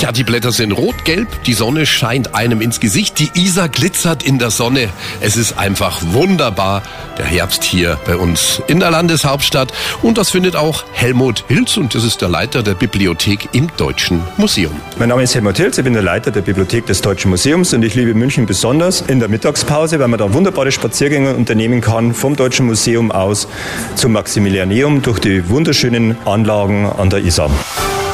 Ja, die Blätter sind rot-gelb, die Sonne scheint einem ins Gesicht, die Isar glitzert in der Sonne. Es ist einfach wunderbar, der Herbst hier bei uns in der Landeshauptstadt. Und das findet auch Helmut Hilz und das ist der Leiter der Bibliothek im Deutschen Museum. Mein Name ist Helmut Hilz, ich bin der Leiter der Bibliothek des Deutschen Museums und ich liebe München besonders in der Mittagspause, weil man da wunderbare Spaziergänge unternehmen kann vom Deutschen Museum aus zum Maximilianeum durch die wunderschönen Anlagen an der Isar.